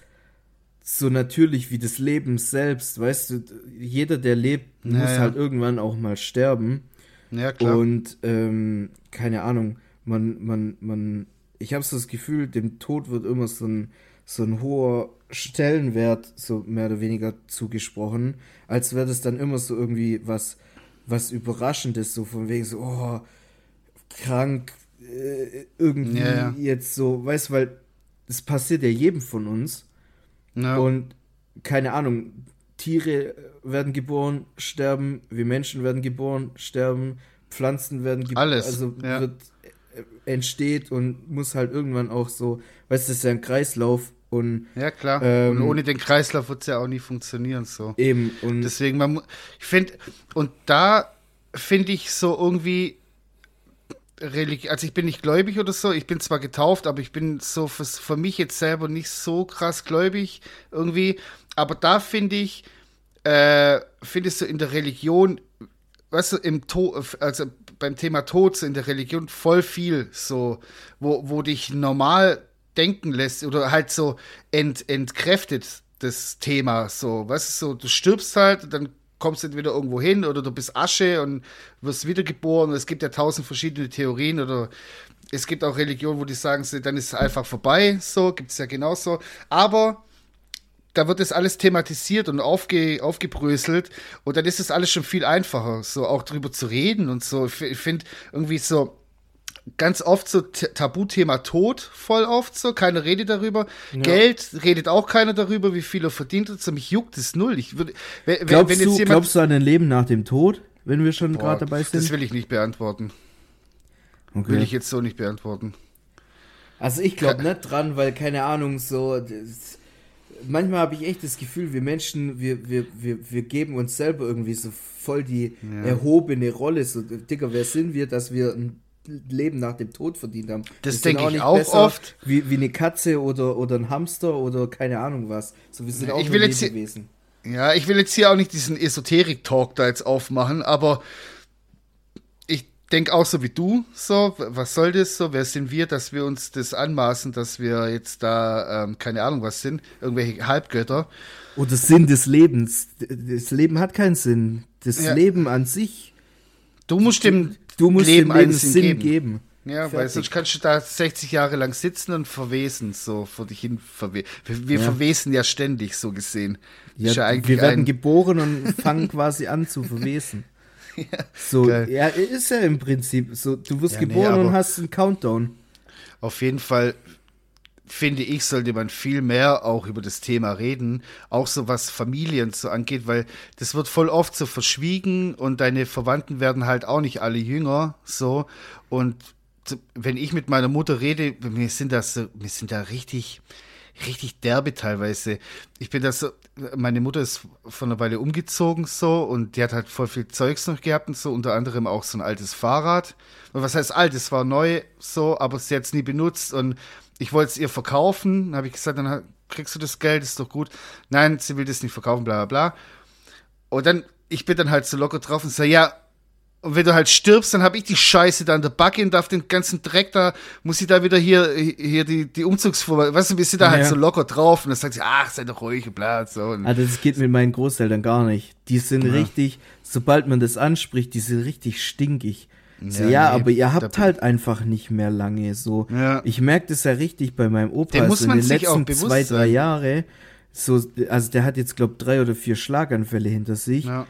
so natürlich wie das Leben selbst, weißt du, jeder, der lebt, Ja, muss ja. halt irgendwann auch mal sterben. Ja, klar. Und ähm, keine Ahnung, man, man, man, ich habe so das Gefühl, dem Tod wird immer so ein, so ein hoher Stellenwert, so mehr oder weniger zugesprochen, als wäre das dann immer so irgendwie was, was Überraschendes, so von wegen so, oh, krank, äh, irgendwie Ja, ja. jetzt so, weißt du, weil das passiert ja jedem von uns. ja. Und keine Ahnung, Tiere werden geboren, sterben, wir Menschen werden geboren, sterben, Pflanzen werden geboren, Alles, also ja. wird äh, entsteht und muss halt irgendwann auch so, weißt du, das ist ja ein Kreislauf und ja, klar. ähm, und ohne den Kreislauf wird es ja auch nie funktionieren. So. eben und Deswegen, man, ich finde, und da finde ich so irgendwie, religi- also ich bin nicht gläubig oder so, ich bin zwar getauft, aber ich bin so für, für mich jetzt selber nicht so krass gläubig irgendwie, aber da finde ich, äh, findest du in der Religion, weißt du, im Tod, also beim Thema Tod in der Religion voll viel so, wo, wo dich normal denken lässt oder halt so ent, entkräftet das Thema so, weißt du, so, du stirbst halt und dann kommst du entweder irgendwo hin oder du bist Asche und wirst wiedergeboren. Es gibt ja tausend verschiedene Theorien oder es gibt auch Religionen, wo die sagen, dann ist es einfach vorbei. So gibt es ja genauso. Aber da wird das alles thematisiert und aufge, aufgebröselt und dann ist es alles schon viel einfacher, so auch drüber zu reden und so. Ich, ich finde irgendwie so ganz oft so Tabuthema Tod, voll oft so, keine Rede darüber. Ja. Geld redet auch keiner darüber, wie viel er verdient hat. So, mich juckt es null. Ich würde, wenn, glaubst, wenn jetzt du, jemand, glaubst du an ein Leben nach dem Tod, wenn wir schon gerade dabei sind? Das will ich nicht beantworten. Okay. Will ich jetzt so nicht beantworten. Also ich glaube nicht dran, weil keine Ahnung, so das, manchmal habe ich echt das Gefühl, wir Menschen, wir, wir, wir, wir geben uns selber irgendwie so voll die ja. erhobene Rolle. So, Digga, wer sind wir, dass wir ein Leben nach dem Tod verdient haben? Das denke ich auch oft. Wie, wie eine Katze oder, oder ein Hamster oder keine Ahnung was. So, wir sind auch ich will jetzt hier, Ja, ich will jetzt hier auch nicht diesen Esoterik-Talk da jetzt aufmachen, aber denke auch so wie du, so, was soll das so, wer sind wir, dass wir uns das anmaßen, dass wir jetzt da, ähm, keine Ahnung was sind, irgendwelche Halbgötter. Oder Sinn des Lebens. Das Leben hat keinen Sinn. Das ja. Leben an sich. Du musst dem, du musst Leben, dem Leben einen Sinn, Sinn geben. geben. Ja, Fertig. weil sonst kannst du da 60 Jahre lang sitzen und verwesen, so vor dich hin verwesen. Wir, wir ja. verwesen ja ständig, so gesehen. Ja, ja wir werden geboren und fangen quasi an zu verwesen. so, Geil. ja, ist ja im Prinzip so. Du wirst ja, geboren nee, und hast einen Countdown. Auf jeden Fall finde ich, sollte man viel mehr auch über das Thema reden, auch so was Familien so angeht, weil das wird voll oft so verschwiegen und deine Verwandten werden halt auch nicht alle jünger, so und wenn ich mit meiner Mutter rede, wir sind das, wir sind da richtig, richtig derbe teilweise. Ich bin das so, meine Mutter ist von einer Weile umgezogen so und die hat halt voll viel Zeugs noch gehabt und so, unter anderem auch so ein altes Fahrrad. Und was heißt alt? Es war neu so, aber sie hat es nie benutzt und ich wollte es ihr verkaufen. Habe ich gesagt, dann kriegst du das Geld, ist doch gut. Nein, sie will das nicht verkaufen, bla bla bla. Und dann, ich bin dann halt so locker drauf und sage, ja, und wenn du halt stirbst, dann habe ich die Scheiße da an der Backe und darf den ganzen Dreck da, muss ich da wieder hier, hier die, die Umzugsfuhr, weißt du, wir sind da halt ja. halt so locker drauf und dann sagt sie, ach, sei doch ruhig und bla, so. Und also das geht mit meinen Großeltern gar nicht. Die sind ja. richtig, sobald man das anspricht, die sind richtig stinkig. So, ja, ja nee, aber ihr habt halt einfach nicht mehr lange so. Ja. Ich merke das ja richtig bei meinem Opa. Den muss also man in den letzten zwei, drei Jahre. So, also der hat jetzt, glaube drei oder vier Schlaganfälle hinter sich. Ja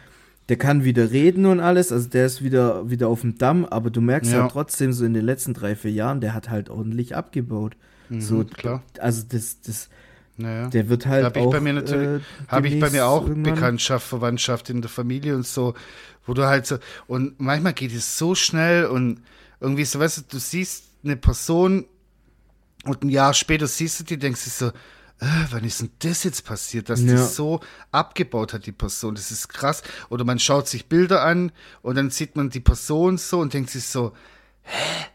der kann wieder reden und alles, also der ist wieder, wieder auf dem Damm, aber du merkst ja. halt trotzdem so in den letzten drei, vier Jahren, der hat halt ordentlich abgebaut. Mhm, so, klar. Also das, das, naja. der wird halt hab auch. Ich bei mir natürlich, äh, habe ich bei mir auch irgendwann. Bekanntschaft, Verwandtschaft in der Familie und so, wo du halt so, und manchmal geht es so schnell und irgendwie so, weißt du, du siehst eine Person und ein Jahr später siehst du die, denkst du so, äh, wann ist denn das jetzt passiert, dass ja. das so abgebaut hat, die Person? Das ist krass. Oder man schaut sich Bilder an und dann sieht man die Person so und denkt sich so, hä?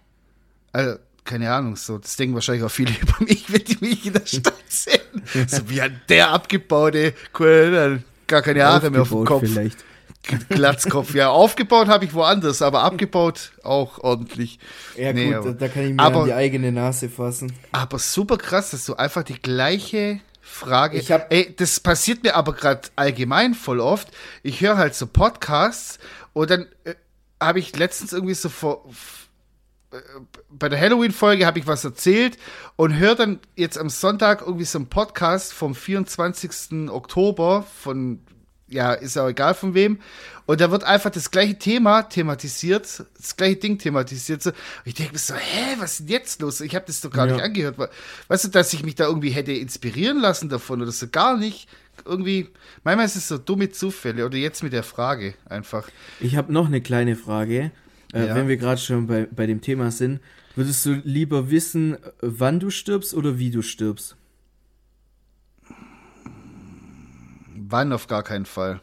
Also, keine Ahnung, so, das denken wahrscheinlich auch viele über mich, wenn die mich in der Stadt sehen. so wie hat der abgebaute, cool, gar keine Haare mehr auf dem Kopf. Vielleicht. Glatzkopf. Ja, aufgebaut habe ich woanders, aber abgebaut auch ordentlich. Ja, nee, gut, aber, da kann ich mir aber, an die eigene Nase fassen. Aber super krass, dass du einfach die gleiche Frage. Ich hab, ey, das passiert mir aber gerade allgemein voll oft. Ich höre halt so Podcasts und dann äh, habe ich letztens irgendwie so vor äh, bei der Halloween-Folge habe ich was erzählt und höre dann jetzt am Sonntag irgendwie so einen Podcast vom 24. Oktober von ja, ist ja egal von wem. Und da wird einfach das gleiche Thema thematisiert, das gleiche Ding thematisiert. So. Und ich denke mir so, hä, was ist denn jetzt los? Ich habe das doch gar ja. nicht angehört. Weißt du, dass ich mich da irgendwie hätte inspirieren lassen davon oder so gar nicht. Irgendwie, manchmal ist es so dumme Zufälle oder jetzt mit der Frage einfach. Ich habe noch eine kleine Frage, äh, ja. wenn wir gerade schon bei, bei dem Thema sind. Würdest du lieber wissen, wann du stirbst oder wie du stirbst? Wann auf gar keinen Fall.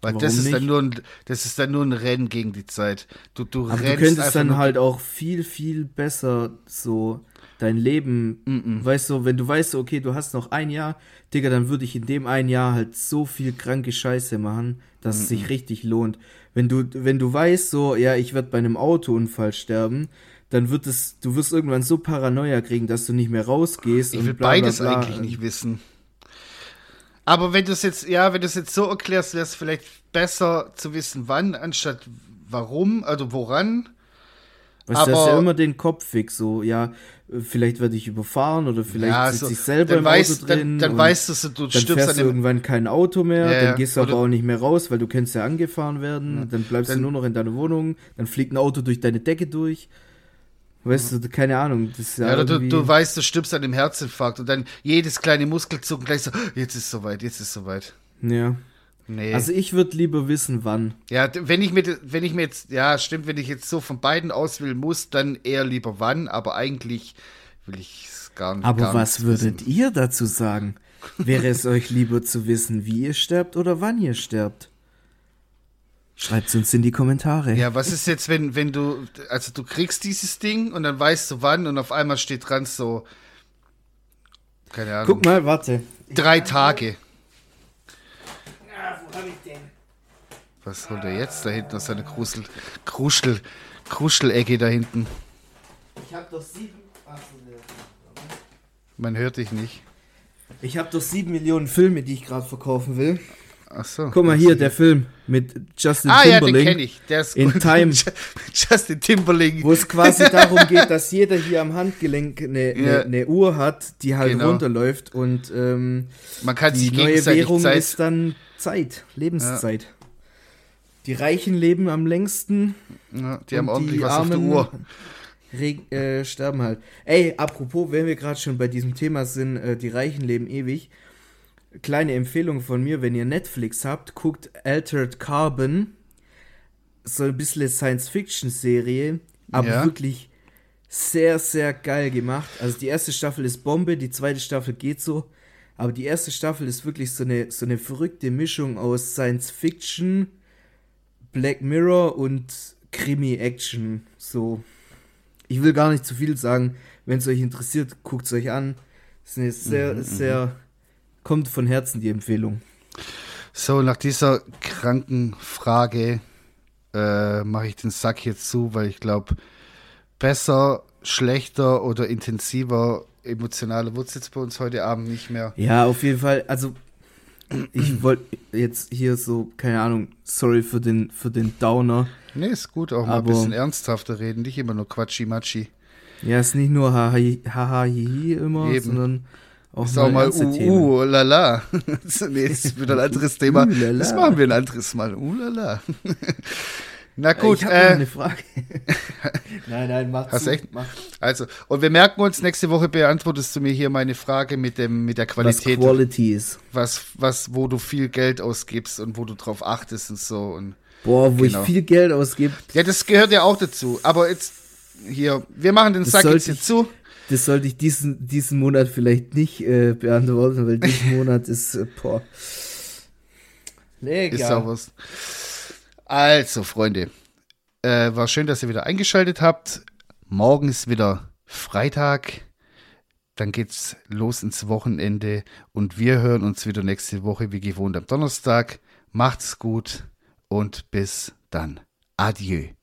Weil Warum das ist, dann nur ein, das ist dann nur ein Rennen gegen die Zeit. Du, du Aber rennst du könntest dann halt auch viel, viel besser so dein Leben, mm -mm. weißt du, wenn du weißt, okay, du hast noch ein Jahr, Digga, dann würde ich in dem ein Jahr halt so viel kranke Scheiße machen, dass mm es sich richtig lohnt. Wenn du, wenn du weißt, so, ja, ich werde bei einem Autounfall sterben, dann wird es, du wirst irgendwann so Paranoia kriegen, dass du nicht mehr rausgehst. Ich und will bla, bla, beides bla. eigentlich nicht wissen. Aber wenn du es jetzt, ja, wenn du es jetzt so erklärst, wäre es vielleicht besser zu wissen, wann, anstatt warum, also woran. Weißt du, hast aber- ja immer den Kopf fix, so, ja, vielleicht werde ich überfahren oder vielleicht ja, sitze so, ich selber im weißt, Auto drin. Dann, dann weißt du, du dann stirbst fährst an du dem. irgendwann kein Auto mehr, Ja, ja. dann gehst du aber auch nicht mehr raus, weil du könntest ja angefahren werden, dann bleibst dann- du nur noch in deiner Wohnung, dann fliegt ein Auto durch deine Decke durch. Weißt du, keine Ahnung, das ist ja, Ja, du, du weißt, du stirbst an dem Herzinfarkt und dann jedes kleine Muskelzucken gleich so, jetzt ist soweit, jetzt ist soweit. ja. Nee. Also ich würde lieber wissen, wann. ja, wenn ich mir, wenn ich mir jetzt, ja, stimmt, wenn ich jetzt so von beiden auswählen muss, dann eher lieber wann, aber eigentlich will ich es gar nicht. Aber gar was würdet wissen. ihr dazu sagen? Wäre es euch lieber zu wissen, wie ihr sterbt oder wann ihr sterbt? Schreibt uns in die Kommentare. Ja, was ist jetzt, wenn, wenn du, also du kriegst dieses Ding und dann weißt du wann und auf einmal steht dran so, keine Ahnung, Guck mal, warte. drei Tage. Was holt er jetzt da hinten aus seiner Krusel, Kruschel, Kruschelecke da hinten? Ich habe doch sieben. Man hört dich nicht. Ich habe doch sieben Millionen Filme, die ich gerade verkaufen will. Ach so. Guck mal hier, der Film mit Justin Ah ja, den Timberlake, kenne ich. Der ist In gut. Time. Justin Timberlake. wo es quasi darum geht, dass jeder hier am Handgelenk eine Ja. ne, ne Uhr hat, die halt Genau. runterläuft und ähm, Man kann die sich neue Währung Zeit. ist dann Zeit, Lebenszeit. Die Reichen leben am längsten Ja, die haben ordentlich die was auf der Uhr. reg- äh, sterben halt. Ey, apropos, wenn wir gerade schon bei diesem Thema sind, äh, die Reichen leben ewig. Kleine Empfehlung von mir, wenn ihr Netflix habt, guckt Altered Carbon. So ein bisschen Science-Fiction-Serie, aber Ja. wirklich sehr, sehr geil gemacht. Also die erste Staffel ist Bombe, die zweite Staffel geht so. Aber die erste Staffel ist wirklich so eine, so eine verrückte Mischung aus Science-Fiction, Black Mirror und Krimi-Action. So. Ich will gar nicht zu viel sagen. Wenn es euch interessiert, guckt es euch an. Ist eine sehr, sehr. Kommt von Herzen die Empfehlung. So, nach dieser kranken Frage äh, mache ich den Sack jetzt zu, weil ich glaube, besser, schlechter oder intensiver, es jetzt bei uns heute Abend nicht mehr. Ja, auf jeden Fall. Also, ich wollte jetzt hier so, keine Ahnung, sorry für den, für den Downer. Nee, ist gut, auch mal ein bisschen ernsthafter reden, nicht immer nur Quatschi-Matschi. Ja, ist nicht nur haha, haha, hihi immer, Eben. sondern auch mal, auch mal uh, uh, lala. nee, das ist wieder ein anderes Thema. Uh, lala. Das machen wir ein anderes Mal. Uh, lala. Na gut, ich habe äh, eine Frage. nein, nein, mach Hast zu, du echt? Mach. also, und wir merken uns, nächste Woche beantwortest du mir hier meine Frage mit, dem, mit der Was Qualität, Quality ist. was, was, wo du viel Geld ausgibst und wo du drauf achtest und so. Und Boah, wo Genau. ich viel Geld ausgebe, ja, das gehört ja auch dazu. Aber jetzt, hier, wir machen den Das Sack jetzt hier zu. Das sollte ich diesen, diesen Monat vielleicht nicht äh, beantworten, weil diesen Monat ist, äh, boah. Nee, Ist egal. auch was. Also, Freunde, äh, war schön, dass ihr wieder eingeschaltet habt. Morgen ist wieder Freitag. Dann geht's los ins Wochenende und wir hören uns wieder nächste Woche wie gewohnt am Donnerstag. Macht's gut und bis dann. Adieu.